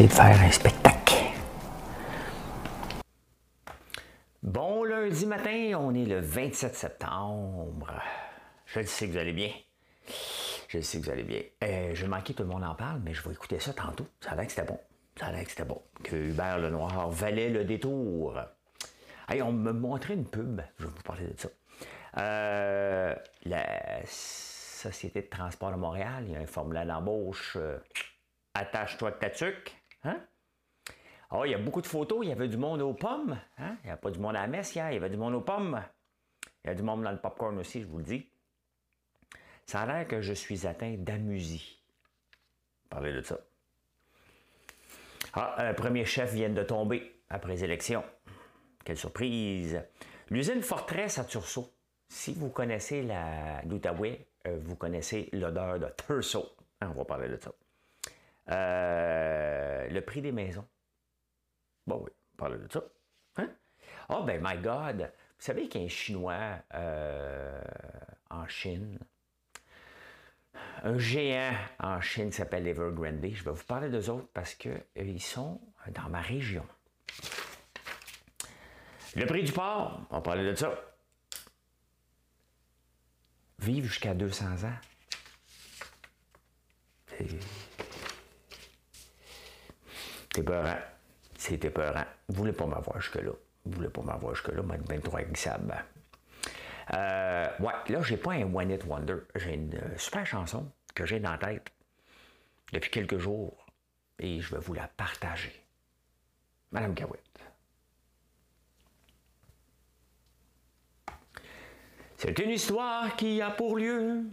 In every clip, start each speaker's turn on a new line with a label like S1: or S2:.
S1: De faire un spectacle. Bon lundi matin, on est le 27 septembre. Je le sais que vous allez bien. Je le sais que vous allez bien. Euh, je manquais tout le monde en parle, mais je vais écouter ça tantôt. Ça a l'air que c'était bon. Ça a l'air que c'était bon. Que Hubert Lenoir valait le détour. Hey, on me montrait une pub. Je vais vous parler de ça. Euh, la Société de transport de Montréal, il y a un formulaire d'embauche. Euh, attache-toi avec ta tuque. Hein? Oh, il y a beaucoup de photos. Il y avait du monde aux pommes. Hein? Il n'y a pas du monde à la messe hier. Il y avait du monde aux pommes. Il y a du monde dans le popcorn aussi, je vous le dis. Ça a l'air que je suis atteint d'amusie. Parlez de ça. Ah, un premier chef vient de tomber après les élections. Quelle surprise! L'usine Fortress à Tursault. Si vous connaissez l'Outaouais, euh, vous connaissez l'odeur de Tursault. Hein, on va parler de ça. Euh, le prix des maisons. Bon, oui, on parle de ça. Hein? Oh, ben, my God! Vous savez qu'il y a un Chinois euh, en Chine, un géant en Chine s'appelle Evergrande. Je vais vous parler d'eux autres parce qu'ils euh, sont dans ma région. Le prix du porc, on parlait de ça. Vivre jusqu'à 200 ans. C'est épeurant. C'est épeurant. Vous voulez pas m'avoir jusque-là. Vous voulez pas m'avoir jusque-là, moi, 23 glissable. Euh, ouais, là, j'ai pas un One It Wonder. J'ai une euh, super chanson que j'ai dans la tête depuis quelques jours et je vais vous la partager. Madame Gawitt. C'est une histoire qui a pour lieu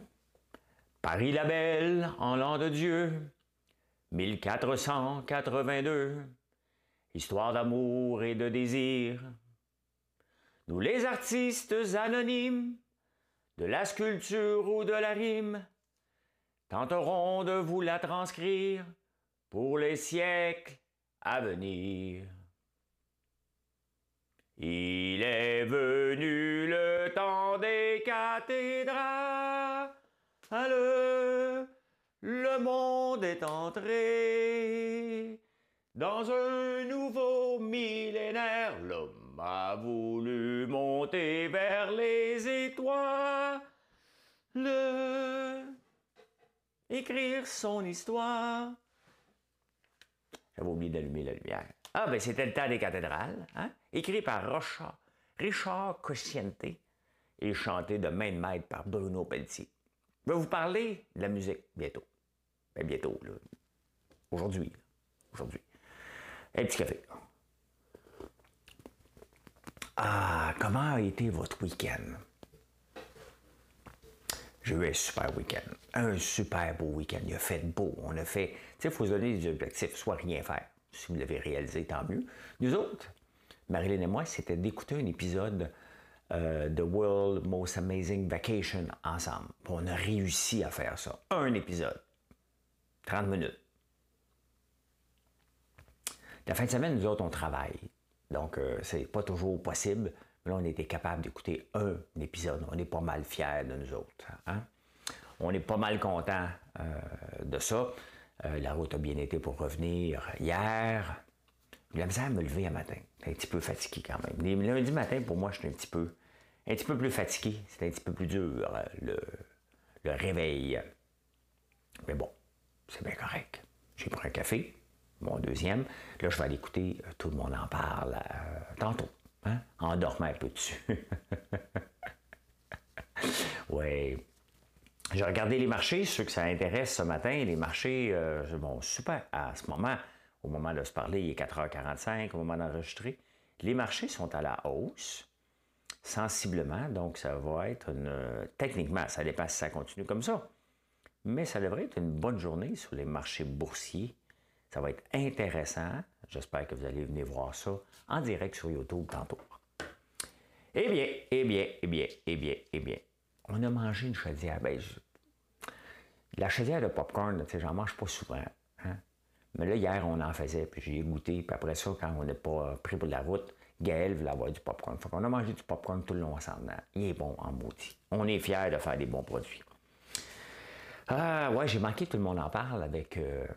S1: Paris la Belle en l'an de Dieu, 1482, histoire d'amour et de désir. Nous les artistes anonymes, de la sculpture ou de la rime, tenterons de vous la transcrire pour les siècles à venir. Il est venu le temps des cathédrales, le monde est entré dans un nouveau millénaire. L'homme a voulu monter vers les étoiles, le... écrire son histoire. J'avais oublié d'allumer la lumière. Ah, ben c'était le temps des cathédrales, hein? écrit par Richard, Richard Cosciente et chanté de main de maître par Bruno Pelletier. Je vais vous parler de la musique bientôt. Ben, bientôt, là. Aujourd'hui. Aujourd'hui. Un petit café. Ah, comment a été votre week-end? J'ai eu un super week-end. Un super beau week-end. Il a fait beau. On a fait. Tu sais, il faut se donner des objectifs, soit rien faire. Si vous l'avez réalisé, tant mieux. Nous autres, Marilyn et moi, c'était d'écouter un épisode euh, The World Most Amazing Vacation ensemble. on a réussi à faire ça. Un épisode. 30 minutes. La fin de semaine, nous autres, on travaille. Donc, euh, c'est pas toujours possible. Mais là, on était capable d'écouter un épisode. On est pas mal fiers de nous autres. Hein? On est pas mal content euh, de ça. Euh, la route a bien été pour revenir hier. J'ai la misère à me lever un matin. un petit peu fatigué quand même. Les lundis matin, pour moi, je suis un petit peu, un petit peu plus fatigué. C'est un petit peu plus dur, le, le réveil. Mais bon, c'est bien correct. J'ai pris un café, mon deuxième. Là, je vais aller écouter euh, Tout le monde en parle euh, tantôt. Hein? En dormant un peu dessus. oui. J'ai regardé les marchés, ceux que ça intéresse ce matin. Les marchés, euh, bon, super. À ce moment, au moment de se parler, il est 4h45, au moment d'enregistrer. Les marchés sont à la hausse, sensiblement. Donc, ça va être une. Techniquement, ça dépend si ça continue comme ça mais ça devrait être une bonne journée sur les marchés boursiers Ça va être intéressant. J'espère que vous allez venir voir ça en direct sur YouTube tantôt. Eh bien, eh bien, eh bien, eh bien, eh bien, on a mangé une chaudière. Ben, La chaudière de popcorn, tu sais, j'en mange pas souvent. Hein. Mais là, hier, on en faisait, puis j'ai goûté. Puis après ça, quand on n'est pas pris pour la route, Gaël voulait avoir du popcorn. Fait qu'on a mangé du popcorn tout le long ensemble. Il est bon en maudit. On est fiers de faire des bons produits. Ah, ouais, j'ai manqué, tout le monde en parle avec euh,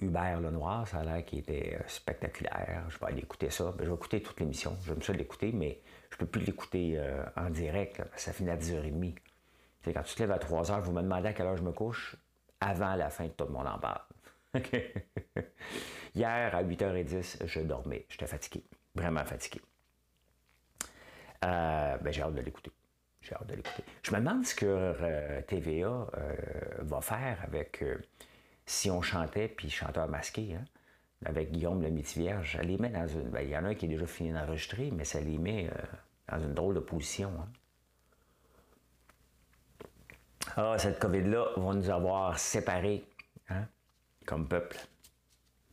S1: Hubert Lenoir. Ça a l'air qu'il était euh, spectaculaire. Je vais aller écouter ça. Ben, je vais écouter toute l'émission. J'aime ça l'écouter, mais je ne peux plus l'écouter euh, en direct. ça finit à 10h30. C'est quand tu te lèves à 3h, vous me demandez à quelle heure je me couche? Avant la fin, tout le monde en parle. Hier, à 8h10, je dormais. J'étais fatigué. Vraiment fatigué. ben, j'ai hâte de l'écouter. J'ai hâte de l'écouter. Je me demande ce que euh, TVA euh, va faire avec euh, si on chantait puis chanteur masqué, hein, avec Guillaume le Métis-Vierge. Elle les met dans une. Ben, il y en a un qui est déjà fini d'enregistrer, mais ça les met dans une drôle de position. Hein. Ah, cette COVID-là va nous avoir séparés hein, comme peuple.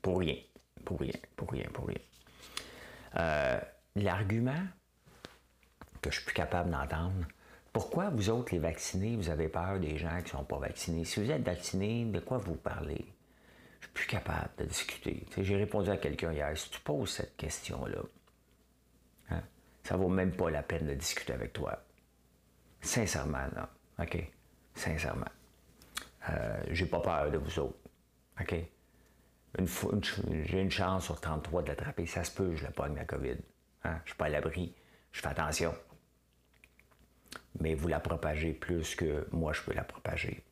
S1: Pour rien. Pour rien, pour rien, pour rien. L'argument que je suis plus capable d'entendre, pourquoi vous autres, les vaccinés, vous avez peur des gens qui ne sont pas vaccinés? Si vous êtes vaccinés, de quoi vous parlez? Je suis plus capable de discuter. J'ai répondu à quelqu'un hier, si tu poses cette question-là, hein, ça vaut même pas la peine de discuter avec toi. Sincèrement, là. OK? Sincèrement. Euh, j'ai pas peur de vous autres. OK? j'ai une chance sur 33 de l'attraper. Ça se peut, je la pogne, la COVID. Hein? Je suis pas à l'abri. Je fais attention mais vous la propagez plus que moi je peux la propager.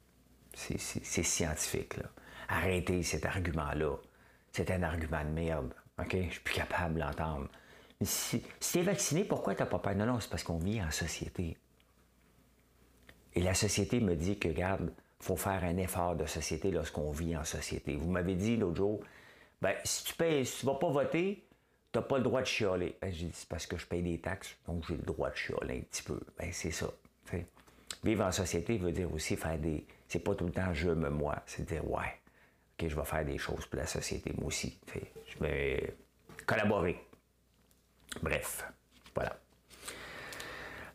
S1: C'est scientifique. Là. Arrêtez cet argument-là. C'est un argument de merde. OK? Je suis plus capable de l'entendre. si, si tu es vacciné, pourquoi tu n'as pas peur? Non, non, c'est parce qu'on vit en société. Et la société me dit que, regarde, faut faire un effort de société lorsqu'on vit en société. Vous m'avez dit l'autre jour, ben, si tu payes, si tu vas pas voter, T'as pas le droit de chialer. Ben, j'ai dit, c'est parce que je paye des taxes, donc j'ai le droit de chialer un petit peu. Ben, c'est ça. Vivre en société veut dire aussi faire des. C'est pas tout le temps je me moi. C'est dire, ouais, OK, je vais faire des choses pour la société, moi aussi. Je vais collaborer. Bref, voilà.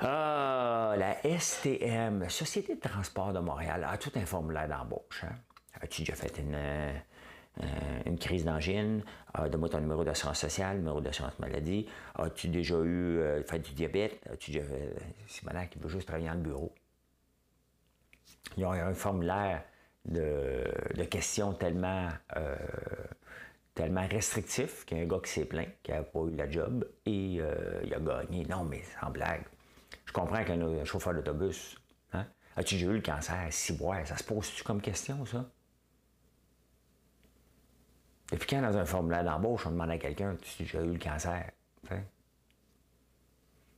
S1: Ah, la STM, Société de transport de Montréal, a tout un formulaire d'embauche. Hein? As-tu déjà fait une, euh, une crise d'angine, euh, donne-moi ton numéro d'assurance sociale, numéro d'assurance maladie, as-tu déjà eu euh, fait du diabète, as-tu déjà c'est malin qui veut juste travailler dans le bureau. Ils ont un formulaire de, questions tellement, tellement restrictif qu'il y a un gars qui s'est plaint, qui n'a pas eu la job, et il a gagné. Non, mais sans blague. Comprends qu'un chauffeur d'autobus, hein? as-tu déjà eu le cancer? Si, ouais, ça se pose-tu comme question, ça? Depuis quand, dans un formulaire d'embauche, on demande à quelqu'un si tu as eu le cancer?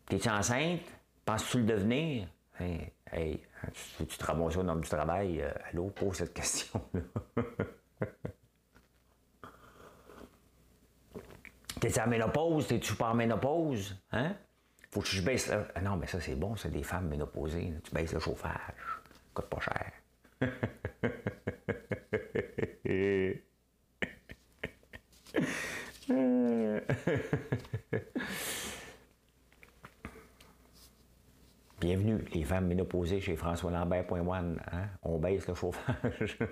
S1: T'es-tu enceinte? Penses-tu le devenir? Hey, hey tu, tu te ramasses au nom du travail? Euh, allô, pose cette question-là. T'es-tu en ménopause? T'es-tu pas en ménopause? Hein? Faut que je baisse le... Ah non, mais ça, c'est bon, c'est des femmes ménopausées. Tu baisses le chauffage. Ça coûte pas cher. Bienvenue, les femmes ménopausées chez François Lambert.one. Hein? On baisse le chauffage.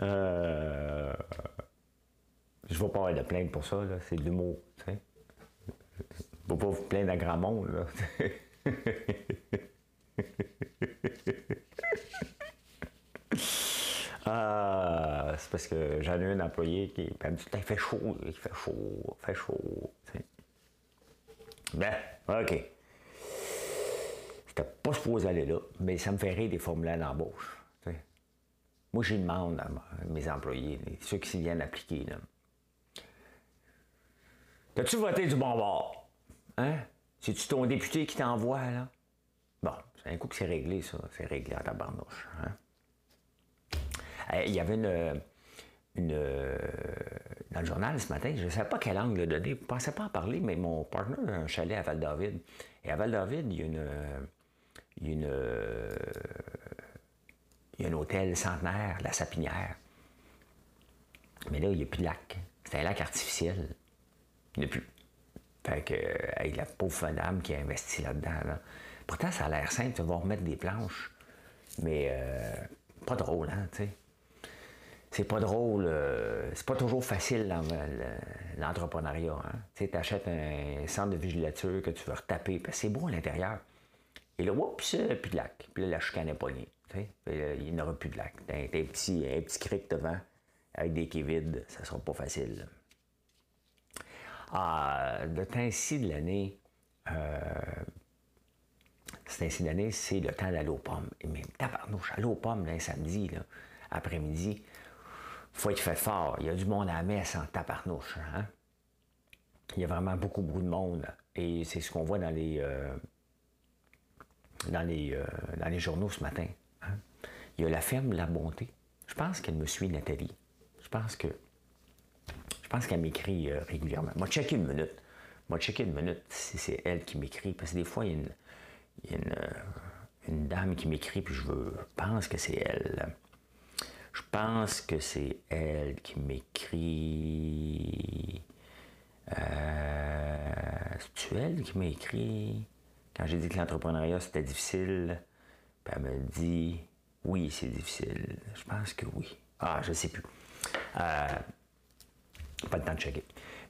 S1: euh... Je ne vais pas avoir de plainte pour ça, c'est de l'humour. Je ne vais pas vous plaindre à grand monde. Ah, c'est parce que j'en ai un employé qui me dit Il fait chaud, il fait chaud, il fait chaud. Ben, OK. C'était pas supposé aller là, mais ça me fait rire des formulaires d'embauche. Moi, je demande à mes employés, ceux qui s'y viennent appliquer. Là. T'as-tu voté du bon bord? Hein? C'est-tu ton député qui t'envoie, là? Bon, c'est un coup que c'est réglé, ça. C'est réglé à ta barnouche. Hein? Euh, il y avait une, dans le journal ce matin, je ne savais pas quel angle donner, je ne pensais pas en parler, mais mon partenaire a un chalet à Val-David. Et à Val-David, il y a une, Il y a un hôtel centenaire, la Sapinière. Mais là, il n'y a plus de lac. C'est un lac artificiel. Il n'y a plus. Fait que, euh, la pauvre dame qui a investi là-dedans, Pourtant, ça a l'air simple, tu vas remettre des planches. Mais euh, pas drôle, hein, tu sais. C'est pas drôle, euh, c'est pas toujours facile l'entrepreneuriat. Hein? Tu sais, achètes un centre de vigilature que tu veux retaper, parce que c'est beau à l'intérieur. Et là, oups, plus de lac. Puis là, la chicane est sais? il n'y aura plus de lac. T'as un, petit, un petit cric devant avec des quais vides, ça sera pas facile. Ah, le temps-ci de l'année, euh, c'est c'est le temps d'aller aux pommes. Même tabarnouche, aller aux pommes un samedi, après-midi, faut être fait fort. Il y a du monde à la messe en tabarnouche. Hein? Il y a vraiment beaucoup, beaucoup de monde. Et c'est ce qu'on voit dans les, euh, dans, les, euh, dans les journaux ce matin. Hein. Il y a la ferme La Bonté. Je pense qu'elle me suit, Nathalie. Je pense que. Je pense qu'elle m'écrit euh, régulièrement. Moi, checker une minute. Moi, checker une minute si c'est elle qui m'écrit. Parce que des fois, il y a une, une, dame qui m'écrit, puis je veux, pense que c'est elle. Je pense que c'est elle qui m'écrit. Euh, c'est elle qui m'a écrit? Quand j'ai dit que l'entrepreneuriat c'était difficile. Puis elle me dit oui, c'est difficile. Je pense que oui. Ah, je sais plus. Euh, pas le temps de checker.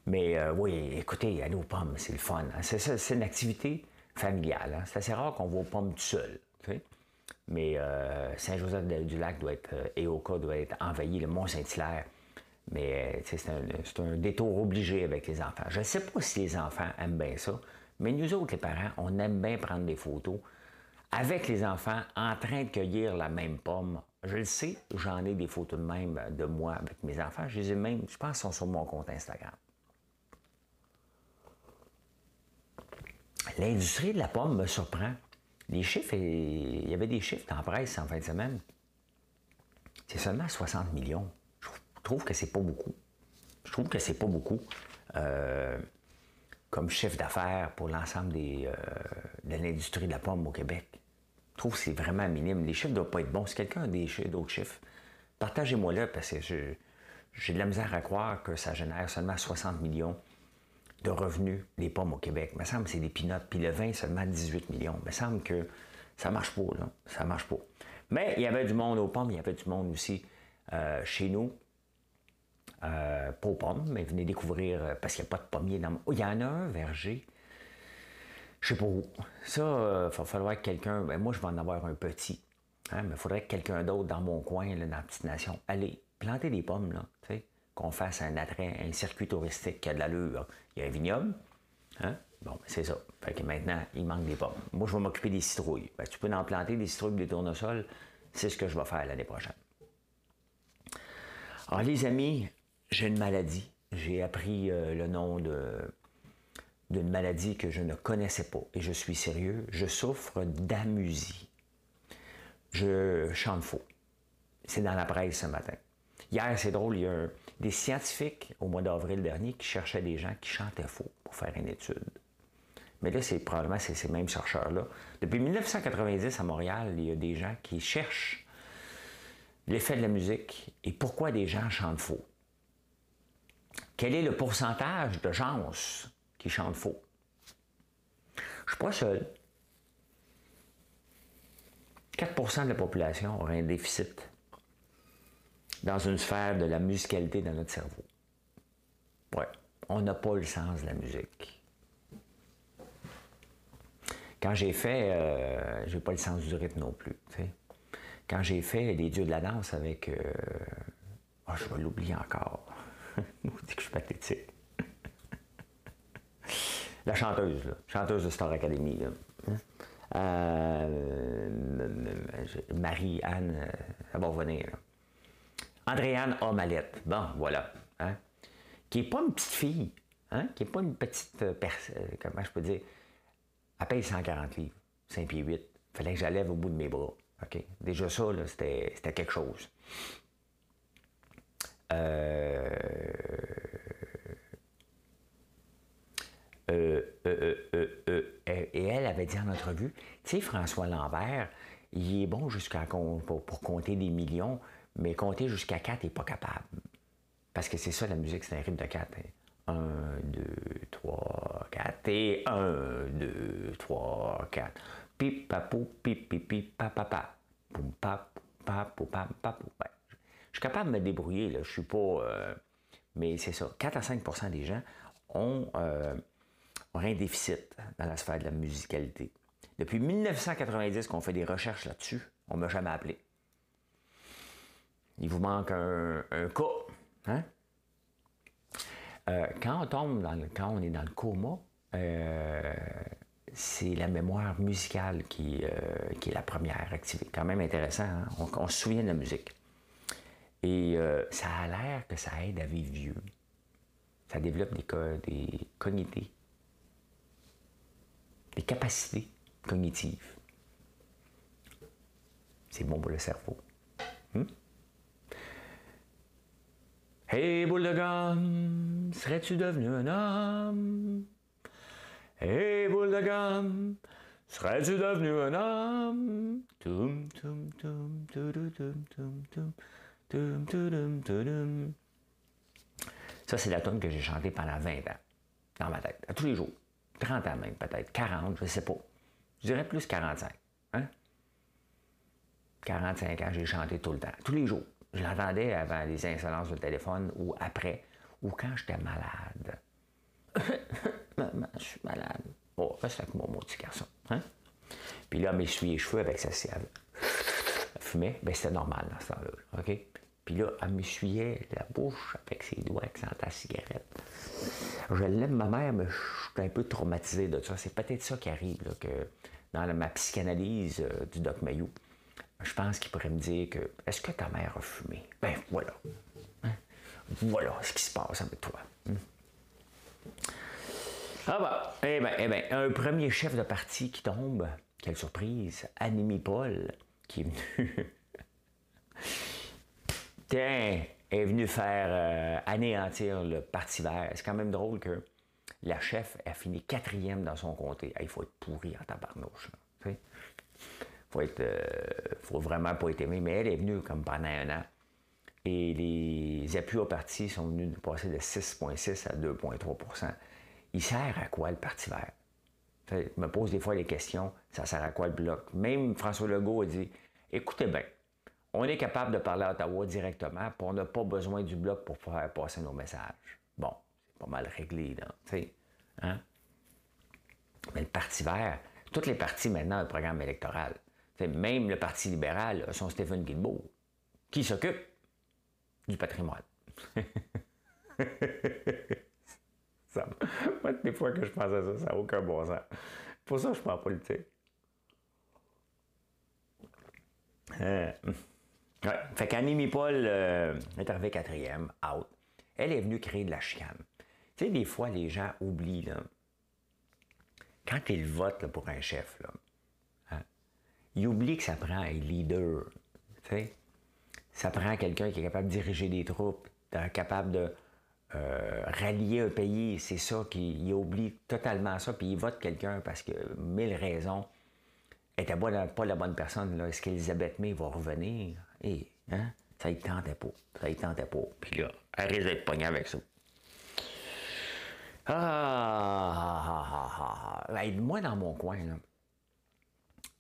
S1: Mais euh, oui, écoutez, aller aux pommes, c'est le fun. C'est une activité familiale. Hein. C'est assez rare qu'on voit aux pommes tout seul. Mais euh, Saint-Joseph-du-Lac doit être, et Oka doit être envahi, le Mont-Saint-Hilaire. Mais c'est un, détour obligé avec les enfants. Je ne sais pas si les enfants aiment bien ça, mais nous autres, les parents, on aime bien prendre des photos avec les enfants en train de cueillir la même pomme. Je le sais, j'en ai des photos de même de moi avec mes enfants. Je les ai même, je pense, sont sur mon compte Instagram. L'industrie de la pomme me surprend. Les chiffres, il y avait des chiffres en presse en fin de semaine. C'est seulement 60 millions. Je trouve que c'est pas beaucoup. Je trouve que c'est pas beaucoup euh, comme chiffre d'affaires pour l'ensemble euh, de l'industrie de la pomme au Québec. Je trouve que c'est vraiment minime. Les chiffres ne doivent pas être bons. Si quelqu'un a d'autres chiffres, partagez-moi là parce que j'ai de la misère à croire que ça génère seulement 60 millions de revenus des pommes au Québec. Il me semble que c'est des pinottes. Puis le vin, seulement 18 millions. Il me semble que ça marche pas, là. Ça marche pas. Mais il y avait du monde aux pommes, il y avait du monde aussi euh, chez nous. Euh, pas pommes, mais venez découvrir, euh, parce qu'il n'y a pas de pommiers dans Il y en a un verger. Je sais pas où. Ça, il va falloir que quelqu'un. Ben, moi, je vais en avoir un petit. Hein, mais il faudrait que quelqu'un d'autre dans mon coin, dans la petite nation, allez, planter des pommes, là, qu'on fasse un attrait, un circuit touristique qui a de l'allure. Il y a un vignoble. Hein? Bon, ben, c'est ça. Fait que maintenant, il manque des pommes. Moi, je vais m'occuper des citrouilles. Ben, tu peux en planter des citrouilles des tournesols. C'est ce que je vais faire l'année prochaine. Alors, les amis, j'ai une maladie. J'ai appris euh, le nom d'une maladie que je ne connaissais pas. Et je suis sérieux. Je souffre d'amusie. Je chante faux. C'est dans la presse ce matin. Hier, c'est drôle, il y a des scientifiques au mois d'avril dernier qui cherchaient des gens qui chantaient faux pour faire une étude. Mais là, c'est probablement ces mêmes chercheurs-là. Depuis 1990 à Montréal, il y a des gens qui cherchent l'effet de la musique et pourquoi des gens chantent faux. Quel est le pourcentage de gens qui chantent faux? Je suis pas seul. 4% de la population aurait un déficit dans une sphère de la musicalité dans notre cerveau. Ouais, on n'a pas le sens de la musique. Quand j'ai fait, euh, j'ai pas le sens du rythme non plus. Quand j'ai fait les dieux de la danse avec, euh, oh, je vais l'oublier encore. Que je suis pathétique. La chanteuse, là, chanteuse de Star Academy. Hein? Euh, Marie-Anne, ça va revenir. Andréane Omalette. Bon, voilà. Hein? Qui n'est pas une petite fille, hein? qui n'est pas une petite euh, personne, euh, comment je peux dire, elle paye 140 livres, 5 pieds 8. Il fallait que j'allève au bout de mes bras. Déjà ça, c'était, quelque chose. Euh, et elle avait dit en entrevue, tu sais, François Lambert, il est bon jusqu'à pour, pour compter des millions, mais compter jusqu'à 4, il n'est pas capable. Parce que c'est ça la musique, c'est un rythme de 4. 1, 2, 3, 4. Et 1, 2, 3, 4. Pip, papou, pip, pip, pip, papapa. Poum, pap, pap, pap, pap, Je suis capable de me débrouiller, là. Je suis pas. Euh, mais c'est ça. 4 à 5% des gens ont, ont, un déficit dans la sphère de la musicalité. Depuis 1990 qu'on fait des recherches là-dessus, on ne m'a jamais appelé. Il vous manque un, un cas. Hein? Euh, quand on tombe dans le, quand on est dans le coma, euh, c'est la mémoire musicale qui, euh, qui, est la première activée. Quand même intéressant, hein? on, se souvient de la musique. Et ça a l'air que ça aide à vivre vieux. Ça développe des, des cognités, les capacités cognitives. C'est bon pour le cerveau. Hmm? Hey, boule de gomme, serais-tu devenu un homme? Hey, boule de gomme, serais-tu devenu un homme? Tum, tum, tum, tum, tum, tum, tum, tum, Ça, c'est la tonne que j'ai chantée pendant 20 ans, dans ma tête, à tous les jours. 30 ans même, peut-être, 40, je ne sais pas. Je dirais plus 45. Hein? 45 ans, j'ai chanté tout le temps, tous les jours. Je l'entendais avant les insolences de téléphone ou après, ou quand j'étais malade. Maman, je suis malade. Oh, reste avec moi, mon petit garçon. Hein? Puis là, m'essuyer les cheveux avec sa cible. Fumait, ben c'était normal dans ce temps-là. OK? Puis là, elle m'essuyait la bouche avec ses doigts sentent la cigarette. Je l'aime, ma mère, mais je suis un peu traumatisé de ça. C'est peut-être ça qui arrive, là, que dans ma psychanalyse euh, du Doc Mayou, je pense qu'il pourrait me dire que est-ce que ta mère a fumé? Ben voilà. Hein? Voilà ce qui se passe avec toi. Hmm. Ah bah, eh bien, eh ben, un premier chef de parti qui tombe, quelle surprise, Anémie Paul, qui est venu. Est venu faire euh, anéantir le Parti vert. C'est quand même drôle que la chef a fini quatrième dans son comté. il faut être pourri en tabarnouche faut être, euh, faut vraiment pas être aimé. Mais elle est venue comme pendant un an. Et les appuis au parti sont venus passer de 6,6 à 2,3% Il sert à quoi le Parti vert? Je me pose des fois les questions, ça sert à quoi le bloc? Même François Legault a dit écoutez bien, on est capable de parler à Ottawa directement, puis on n'a pas besoin du bloc pour faire passer nos messages. Bon, c'est pas mal réglé, là. sais, Hein? Mais le Parti vert, tous les partis maintenant ont un programme électoral même le Parti libéral son Stephen Guilbeault, qui s'occupe du patrimoine. ça, moi, des fois que je pense à ça, ça n'a aucun bon sens. Pour ça, je ne parle politique. Fait qu'Annie Paul euh, quatrième, out. Elle est venue créer de la chicane. Tu sais, des fois, les gens oublient, là, quand ils votent pour un chef, là, il oublie que ça prend un leader. Ça prend quelqu'un qui est capable de diriger des troupes, capable de euh, rallier un pays. C'est ça qu'il oublie totalement ça, puis il vote quelqu'un parce que mille raisons était pas, pas la bonne personne. Est-ce qu'Elisabeth May va revenir? Et, hein? Ça y tentait pas. Ça y tentait pas. Puis là, elle risque d'être pognée avec ça. Ah, ah, ah, ah, ah. moi, dans mon coin, là,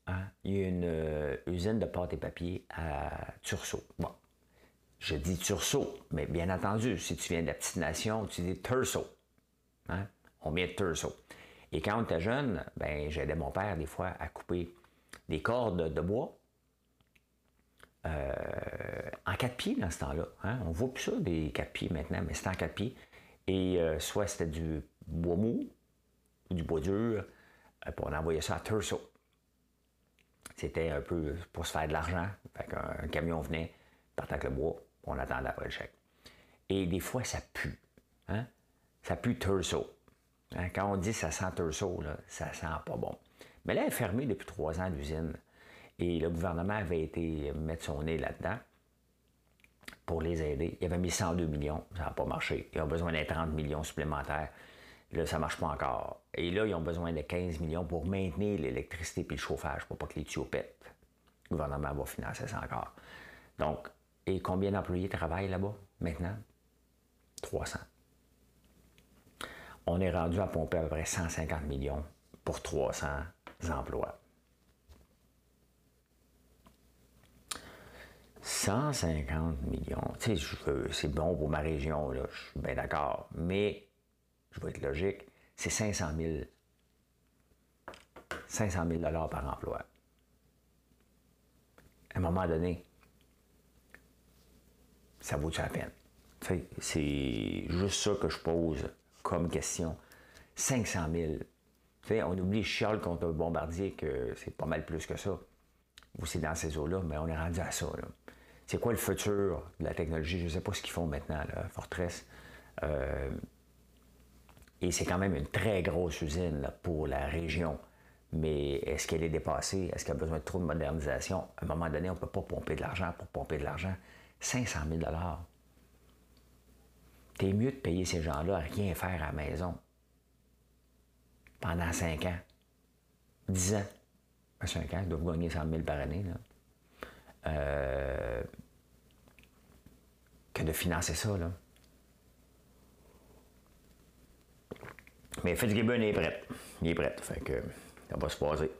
S1: Hein? Il y a une euh, usine de pâte et papier à Tursault. Bon, je dis Tursault, mais bien entendu, si tu viens de la petite nation, tu dis Tursault. Hein? On met Tursault. Et quand on était jeune, ben, j'aidais mon père des fois à couper des cordes de bois euh, en quatre pieds dans ce temps-là. Hein? On voit plus ça des quatre pieds maintenant, mais c'était en quatre pieds. Et euh, soit c'était du bois mou ou du bois dur, puis on envoyait ça à Tursault. C'était un peu pour se faire de l'argent. Fait qu'un camion venait, partait avec le bois, on attendait après le chèque. Et des fois, ça pue. Hein? Ça pue Turso. Hein? Quand on dit ça sent Turso, là, ça sent pas bon. Mais là, elle est fermée depuis trois ans, l'usine. Et le gouvernement avait été mettre son nez là-dedans pour les aider. Il avait mis 102 millions, ça n'a pas marché. Ils ont besoin d'un 30 millions supplémentaires. Là, ça ne marche pas encore. Et là, ils ont besoin de 15 millions pour maintenir l'électricité et le chauffage pour pas que les tuyaux pètent. le gouvernement va financer ça encore. Donc, et combien d'employés travaillent là-bas maintenant? 300. On est rendu à pomper à peu près 150 millions pour 300 emplois. 150 millions. C'est bon pour ma région, je suis bien d'accord. Mais, je vais être logique, c'est 500 000. 500 000 par emploi. À un moment donné, ça vaut la peine? C'est juste ça que je pose comme question. 500 000. on oublie Charles contre bombardier que c'est pas mal plus que ça. Aussi dans ces eaux-là, mais on est rendu à ça. C'est quoi le futur de la technologie? Je ne sais pas ce qu'ils font maintenant, Fortress. Euh, et c'est quand même une très grosse usine pour la région. Mais est-ce qu'elle est dépassée? Est-ce qu'elle a besoin de trop de modernisation? À un moment donné, on ne peut pas pomper de l'argent pour pomper de l'argent. 500 000 T'es mieux de payer ces gens-là à rien faire à la maison pendant 5 ans, 10 ans. 5 ans, ils doivent gagner 100 000 par année. Euh, que de financer ça. Là. Mais Fitzgibbon est prêt. Il est prêt. Fait que ça va se passer.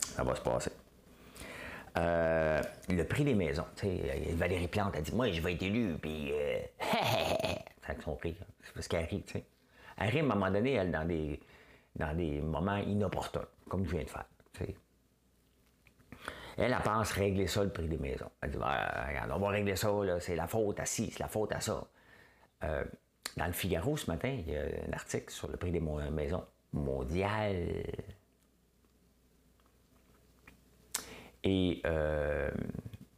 S1: Ça va se passer. Euh, le prix des maisons. Valérie Plante a dit Moi, je vais être élu, puis. Euh, c'est son prix. C'est parce qu'elle rit, tu sais. Elle rit à un moment donné, elle, dans des, dans des moments inopportuns, comme je viens de faire. Elle, elle pense régler ça, le prix des maisons. Elle dit Regarde, on va régler ça, c'est la faute à ci, c'est la faute à ça. Euh, dans le Figaro ce matin, il y a un article sur le prix des maisons mondial. Et euh,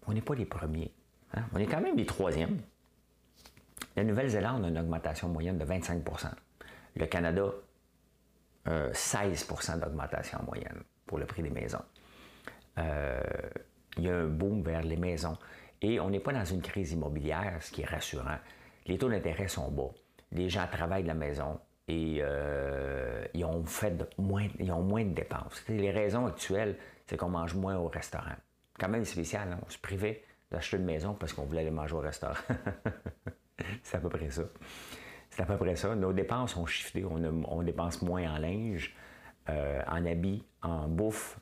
S1: on n'est pas les premiers. Hein. On est quand même les troisièmes. La Nouvelle-Zélande a une augmentation moyenne de 25% Le Canada, 16% euh, d'augmentation moyenne pour le prix des maisons. Euh, il y a un boom vers les maisons. Et on n'est pas dans une crise immobilière, ce qui est rassurant. Les taux d'intérêt sont bas. Les gens travaillent de la maison et ils ont fait moins, ils ont moins de dépenses. Les raisons actuelles, c'est qu'on mange moins au restaurant. Quand même spécial, hein. on se privait d'acheter une maison parce qu'on voulait aller manger au restaurant. c'est à peu près ça. C'est à peu près ça. Nos dépenses ont shifté. On, dépense moins en linge, euh, en habits, en bouffe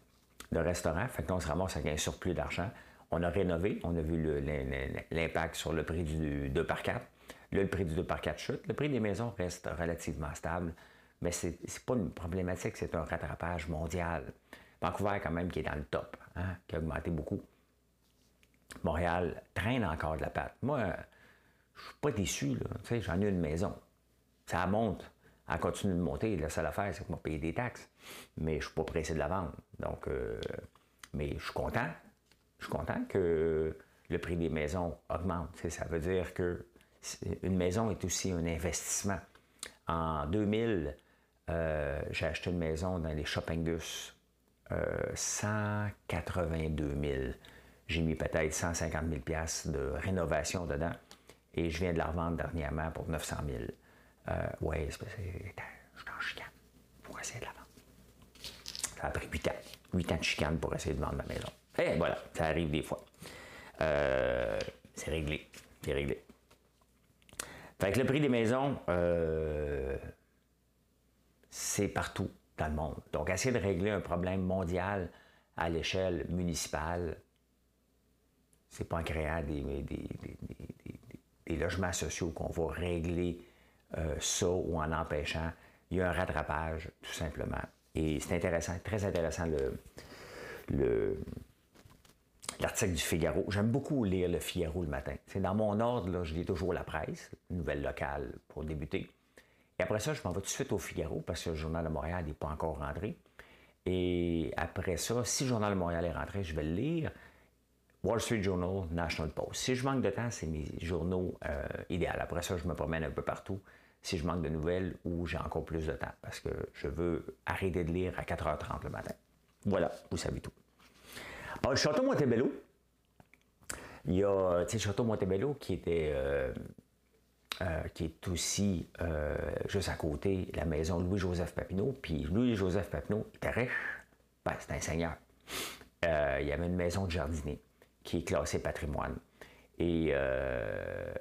S1: de restaurant. Fait qu'on se ramasse avec un surplus d'argent. On a rénové. On a vu l'impact sur le prix du 2 par 4. Là, le prix du 2 par 4 chute. Le prix des maisons reste relativement stable. Mais c'est n'est pas une problématique, c'est un rattrapage mondial. Vancouver, quand même, qui est dans le top, hein, qui a augmenté beaucoup. Montréal traîne encore de la patte. Moi, je suis pas déçu. J'en ai une maison. Ça monte. Elle continue de monter. La seule affaire, c'est que moi, payer des taxes. Mais je suis pas pressé de la vendre. Donc, euh, mais je suis content. Je suis content que le prix des maisons augmente. Ça veut dire que une maison est aussi un investissement. En 2000, euh, j'ai acheté une maison dans les shopping bus 182 euh, 000. J'ai mis peut-être 150 000 de rénovation dedans et je viens de la revendre dernièrement pour 900 000. Euh, oui, c'est je suis en chicane pour essayer de la vendre. Ça a pris 8 ans. 8 ans de chicane pour essayer de vendre ma maison. Et voilà, ça arrive des fois. Euh, c'est réglé. C'est réglé. Fait que le prix des maisons, euh, c'est partout dans le monde. Donc, essayer de régler un problème mondial à l'échelle municipale, c'est pas en créant des, logements sociaux qu'on va régler euh, ça ou en empêchant. Il y a un rattrapage, tout simplement. Et c'est intéressant, très intéressant le, l'article du Figaro. J'aime beaucoup lire le Figaro le matin. C'est dans mon ordre, là, je lis toujours la presse, nouvelle locale pour débuter. Et après ça, je m'en vais tout de suite au Figaro parce que le Journal de Montréal n'est pas encore rentré. Et après ça, si le Journal de Montréal est rentré, je vais le lire. Wall Street Journal, National Post. Si je manque de temps, c'est mes journaux euh, idéaux. Après ça, je me promène un peu partout. Si je manque de nouvelles ou j'ai encore plus de temps, parce que je veux arrêter de lire à 4h30 le matin. Voilà, vous savez tout. Alors, le Château Montebello, il y a, Château Montebello qui était euh, euh, qui est aussi euh, juste à côté la maison Louis-Joseph Papineau. Puis Louis-Joseph Papineau était riche. Ben, c'est un seigneur. il y avait une maison de jardinier qui est classée patrimoine et euh,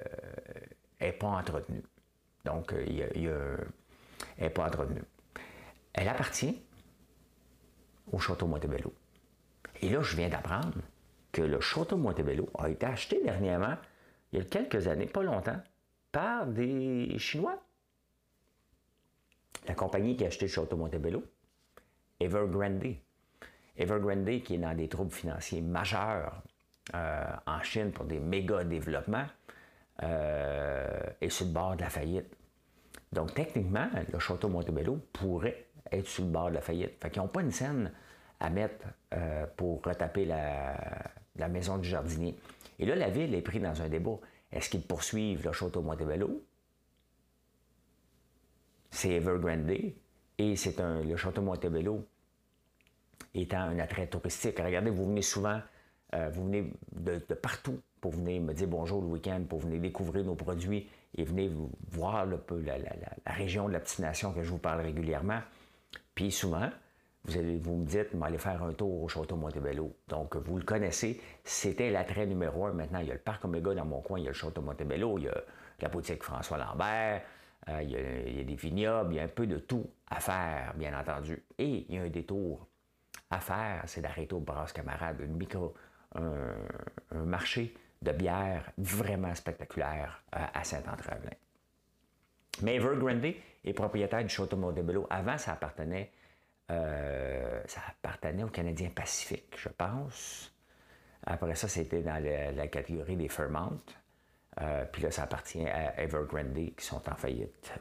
S1: n'est pas entretenue. Donc, il y a, elle n'est pas entretenue. Elle appartient au Château Montebello. Et là, je viens d'apprendre que le Château Montebello a été acheté dernièrement, il y a quelques années, pas longtemps, par des Chinois. La compagnie qui a acheté le Château Montebello, Evergrande. Evergrande qui est dans des troubles financiers majeurs euh, en Chine pour des méga développements euh, est sur le bord de la faillite. Donc techniquement, le Château Montebello pourrait être sur le bord de la faillite. Fait qu'ils n'ont pas une scène à mettre euh, pour retaper la, la, maison du jardinier. Et là, la ville est prise dans un débat. Est-ce qu'ils poursuivent le Château Montebello? C'est Evergrande et c'est un, le Château Montebello étant un attrait touristique. Regardez, vous venez souvent, euh, vous venez de, partout pour venir me dire bonjour le week-end, pour venir découvrir nos produits et venir voir le, la, la, région de la petite nation que je vous parle régulièrement. Puis souvent, vous, allez, vous me dites, allez faire un tour au Château Montebello. Donc, vous le connaissez, c'était l'attrait numéro un. Maintenant, il y a le Parc Omega dans mon coin, il y a le Château Montebello, il y a la boutique François Lambert, euh, il, y a, il, y a, des vignobles, il y a un peu de tout à faire, bien entendu. Et il y a un détour à faire, c'est d'arrêter au Brasse Camarade, une micro, un, marché de bière vraiment spectaculaire euh, à Saint-André-Avelin. Mais Evergrande est propriétaire du Château Montebello. Avant, ça appartenait euh, ça appartenait au Canadien Pacifique, je pense. Après ça, c'était dans la catégorie des Fairmont. Euh, puis là, ça appartient à Evergrande qui sont en faillite.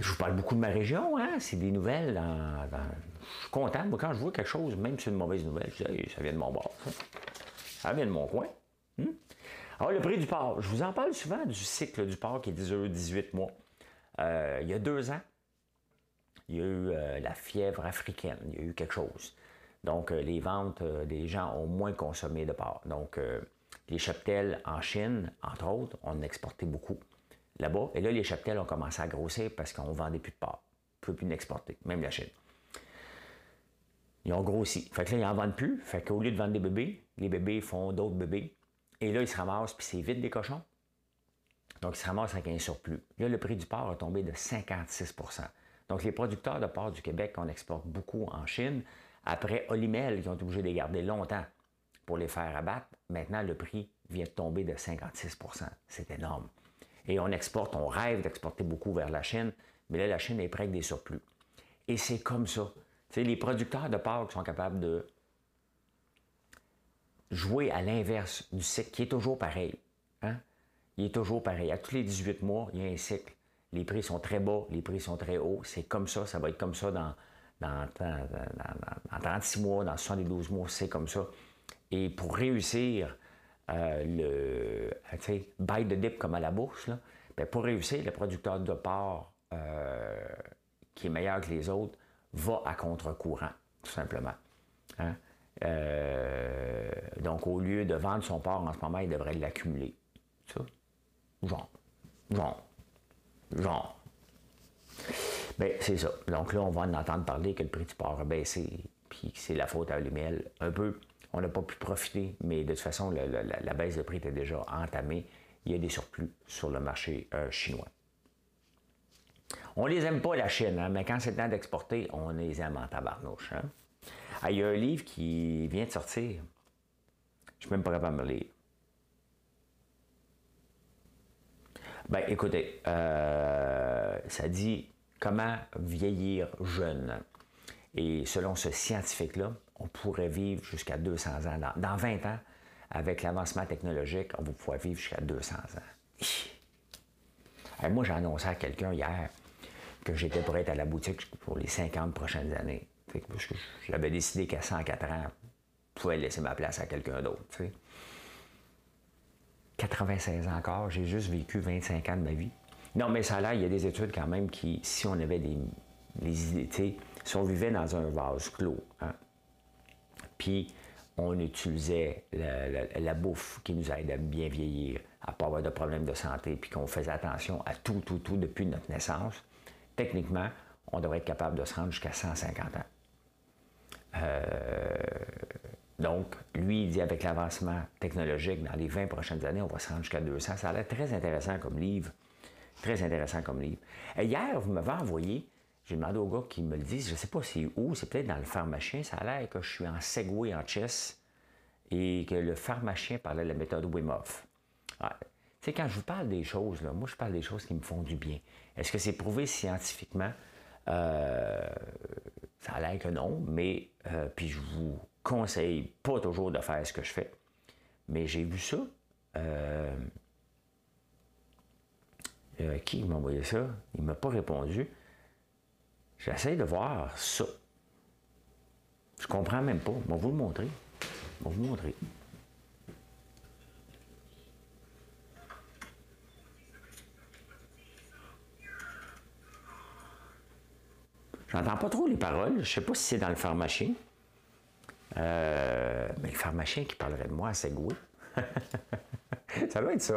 S1: Je vous parle beaucoup de ma région, hein? c'est des nouvelles. Je suis content. Moi, quand je vois quelque chose, même si c'est une mauvaise nouvelle, je dis ça vient de mon bord. Ça, vient de mon coin. Hmm? Alors, le prix du porc. Je vous en parle souvent du cycle du porc qui est 18 mois. Euh, il y a deux ans, il y a eu euh, la fièvre africaine, il y a eu quelque chose. Donc, euh, les ventes, des gens ont moins consommé de porc. Donc, les cheptels en Chine, entre autres, on exportait beaucoup là-bas. Et là, les cheptels ont commencé à grossir parce qu'on vendait plus de porc. On ne peut plus l'exporter, même la Chine. Ils ont grossi. Fait que là, ils n'en vendent plus. Fait qu'au lieu de vendre des bébés, les bébés font d'autres bébés. Et là, ils se ramassent, puis c'est vite des cochons. Donc, ils se ramassent avec un surplus. Là, le prix du porc a tombé de 56% donc, les producteurs de porc du Québec, on exporte beaucoup en Chine. Après Olimel, qui ont été obligés de les garder longtemps pour les faire abattre, maintenant, le prix vient de tomber de 56% C'est énorme. Et on exporte, on rêve d'exporter beaucoup vers la Chine, mais là, la Chine est prête des surplus. Et c'est comme ça. Les producteurs de porc sont capables de jouer à l'inverse du cycle, qui est toujours pareil. Hein? Il est toujours pareil. À tous les 18 mois, il y a un cycle les prix sont très bas, les prix sont très hauts. C'est comme ça, ça va être comme ça dans, dans, 36 mois, dans 72 mois, c'est comme ça. Et pour réussir euh, le tu buy the dip comme à la bourse, ben, pour réussir, le producteur de porc euh, qui est meilleur que les autres va à contre-courant, tout simplement. Hein. Euh, donc, au lieu de vendre son porc en ce moment, il devrait l'accumuler. Ça? Genre. Genre. Genre. Ben, c'est ça. Donc là, on va en entendre parler que le prix du porc a baissé, puis que c'est la faute à l'humiel. Un peu, on n'a pas pu profiter, mais de toute façon, la, baisse de prix était déjà entamée. Il y a des surplus sur le marché euh, chinois. On les aime pas, la Chine, hein, mais quand c'est le temps d'exporter, on les aime en tabarnouche. Hein? Ah, il y a un livre qui vient de sortir. Je ne suis même pas capable de me lire. Ben, écoutez, euh, ça dit comment vieillir jeune. Et selon ce scientifique-là, on pourrait vivre jusqu'à 200 ans. Dans, 20 ans, avec l'avancement technologique, on va pouvoir vivre jusqu'à 200 ans. Moi, j'ai annoncé à quelqu'un hier que j'étais prêt à la boutique pour les 50 prochaines années. Parce que j'avais décidé qu'à 104 ans, je pouvais laisser ma place à quelqu'un d'autre. 96 ans encore, j'ai juste vécu 25 ans de ma vie. Non, mais ça là, il y a des études quand même qui, si on avait des, idées, si on vivait dans un vase clos, hein, puis on utilisait la, bouffe qui nous aide à bien vieillir, à ne pas avoir de problèmes de santé, puis qu'on faisait attention à tout, tout, tout depuis notre naissance, techniquement, on devrait être capable de se rendre jusqu'à 150 ans. Euh, donc, lui, il dit avec l'avancement technologique, dans les 20 prochaines années, on va se rendre jusqu'à 200. Ça a l'air très intéressant comme livre. Très intéressant comme livre. Hier, vous m'avez envoyé, j'ai demandé au gars qui me le dise, je ne sais pas c'est où, c'est peut-être dans le pharmacien, ça a l'air que je suis en Segway en chess et que le pharmacien parlait de la méthode Wim. Tu sais, quand je vous parle des choses, moi, je parle des choses qui me font du bien. Est-ce que c'est prouvé scientifiquement? Euh, ça a l'air que non, mais euh, puis je vous conseille pas toujours de faire ce que je fais. Mais j'ai vu ça. Euh, euh, qui m'a envoyé ça? Il m'a pas répondu. J'essaie de voir ça. Je comprends même pas. Je vais vous le montrer. Je vais vous montrer. J'entends pas trop les paroles. Je sais pas si c'est dans le pharmacien. Euh, mais le pharmacien qui parlerait de moi à Segway. ça doit être ça.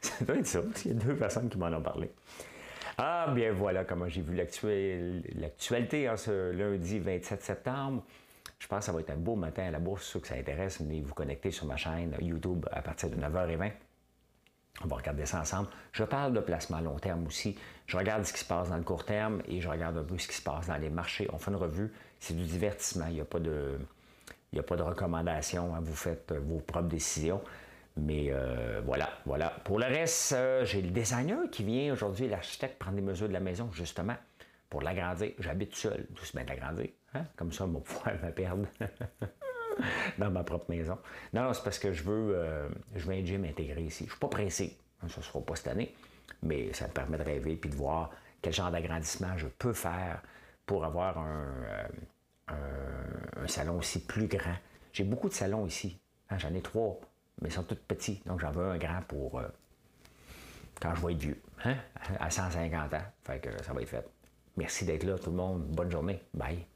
S1: Ça doit être ça, qu'il y a deux personnes qui m'en ont parlé. Ah, bien voilà comment j'ai vu l'actualité en ce lundi 27 septembre. Je pense que ça va être un beau matin à la bourse. Ceux que ça intéresse, venez vous connecter sur ma chaîne YouTube à partir de 9h20. On va regarder ça ensemble. Je parle de placement à long terme aussi. Je regarde ce qui se passe dans le court terme et je regarde un peu ce qui se passe dans les marchés. On fait une revue. C'est du divertissement. Il n'y a pas de. Il a pas de recommandation, hein. vous faites euh, vos propres décisions. Mais euh, voilà, voilà. Pour le reste, euh, j'ai le designer qui vient aujourd'hui, l'architecte, prendre des mesures de la maison, justement, pour l'agrandir. J'habite seul, doucement l'agrandir. Hein? Comme ça, on va pouvoir me perdre dans ma propre maison. Non, non c'est parce que je veux, je veux un gym intégré ici. Je ne suis pas pressé. Ça ne sera pas cette année, mais ça me permet de rêver et de voir quel genre d'agrandissement je peux faire pour avoir un, un, salon aussi plus grand. J'ai beaucoup de salons ici. Hein, j'en ai trois, mais ils sont tous petits. Donc j'en veux un grand pour euh, quand je vais être vieux. Hein? À 150 ans. Fait que ça va être fait. Merci d'être là, tout le monde. Bonne journée. Bye.